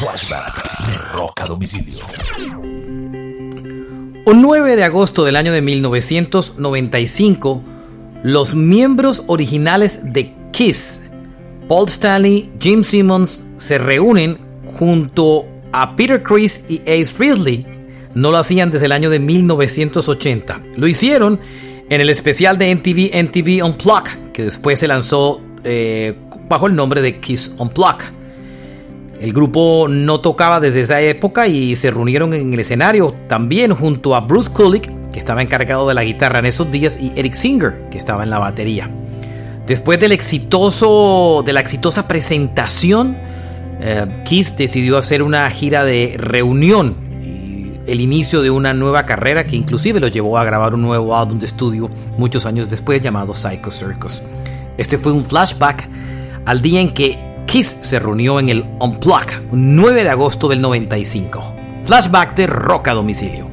Flashback de Rock a Domicilio. Un 9 de agosto del año de 1995, los miembros originales de Kiss, Paul Stanley, Jim Simmons, se reúnen junto a Peter Chris y Ace Frehley. No lo hacían desde el año de 1980. Lo hicieron en el especial de NTV NTV Unplugged, que después se lanzó eh, bajo el nombre de Kiss Unplugged. El grupo no tocaba desde esa época y se reunieron en el escenario también junto a Bruce Kulick, que estaba encargado de la guitarra en esos días, y Eric Singer, que estaba en la batería. Después del exitoso, de la exitosa presentación, eh, Kiss decidió hacer una gira de reunión y el inicio de una nueva carrera que inclusive lo llevó a grabar un nuevo álbum de estudio muchos años después llamado Psycho Circus. Este fue un flashback al día en que Kiss se reunió en el Unplug, 9 de agosto del 95. Flashback de Rock a domicilio.